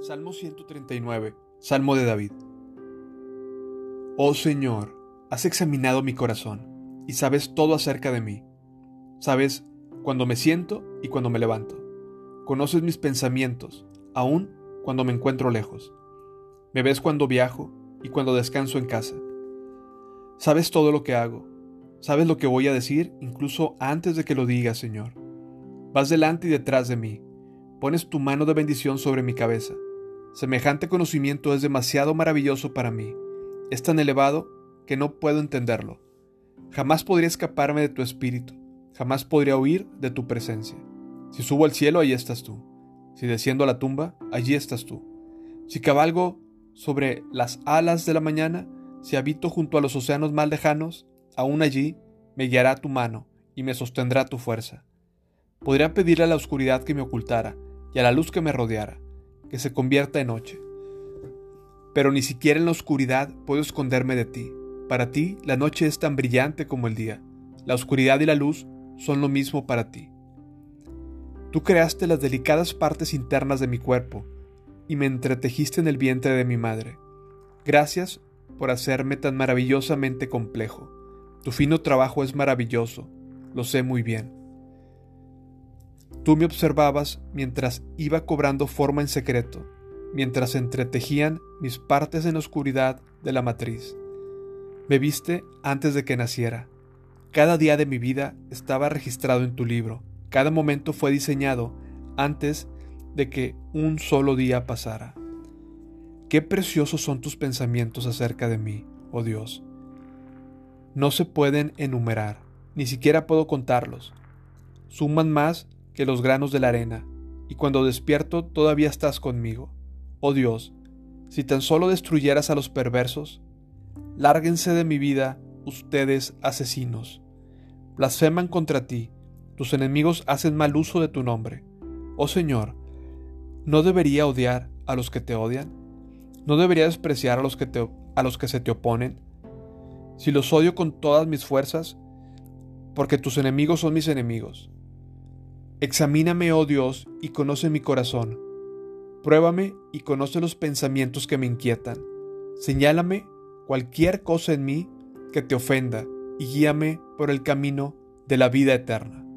Salmo 139, Salmo de David. Oh Señor, has examinado mi corazón y sabes todo acerca de mí. Sabes cuando me siento y cuando me levanto. Conoces mis pensamientos, aun cuando me encuentro lejos. Me ves cuando viajo y cuando descanso en casa. Sabes todo lo que hago. Sabes lo que voy a decir incluso antes de que lo diga, Señor. Vas delante y detrás de mí. Pones tu mano de bendición sobre mi cabeza. Semejante conocimiento es demasiado maravilloso para mí. Es tan elevado que no puedo entenderlo. Jamás podría escaparme de tu espíritu. Jamás podría huir de tu presencia. Si subo al cielo, allí estás tú. Si desciendo a la tumba, allí estás tú. Si cabalgo sobre las alas de la mañana, si habito junto a los océanos más lejanos, aún allí me guiará tu mano y me sostendrá tu fuerza. Podría pedirle a la oscuridad que me ocultara y a la luz que me rodeara que se convierta en noche. Pero ni siquiera en la oscuridad puedo esconderme de ti. Para ti la noche es tan brillante como el día. La oscuridad y la luz son lo mismo para ti. Tú creaste las delicadas partes internas de mi cuerpo y me entretejiste en el vientre de mi madre. Gracias por hacerme tan maravillosamente complejo. Tu fino trabajo es maravilloso, lo sé muy bien. Tú me observabas mientras iba cobrando forma en secreto, mientras entretejían mis partes en la oscuridad de la matriz. Me viste antes de que naciera. Cada día de mi vida estaba registrado en tu libro. Cada momento fue diseñado antes de que un solo día pasara. Qué preciosos son tus pensamientos acerca de mí, oh Dios. No se pueden enumerar, ni siquiera puedo contarlos. Suman más que los granos de la arena, y cuando despierto todavía estás conmigo. Oh Dios, si tan solo destruyeras a los perversos, lárguense de mi vida ustedes asesinos. Blasfeman contra ti, tus enemigos hacen mal uso de tu nombre. Oh Señor, ¿no debería odiar a los que te odian? ¿No debería despreciar a los que, te, a los que se te oponen? Si los odio con todas mis fuerzas, porque tus enemigos son mis enemigos. Examíname, oh Dios, y conoce mi corazón. Pruébame y conoce los pensamientos que me inquietan. Señálame cualquier cosa en mí que te ofenda y guíame por el camino de la vida eterna.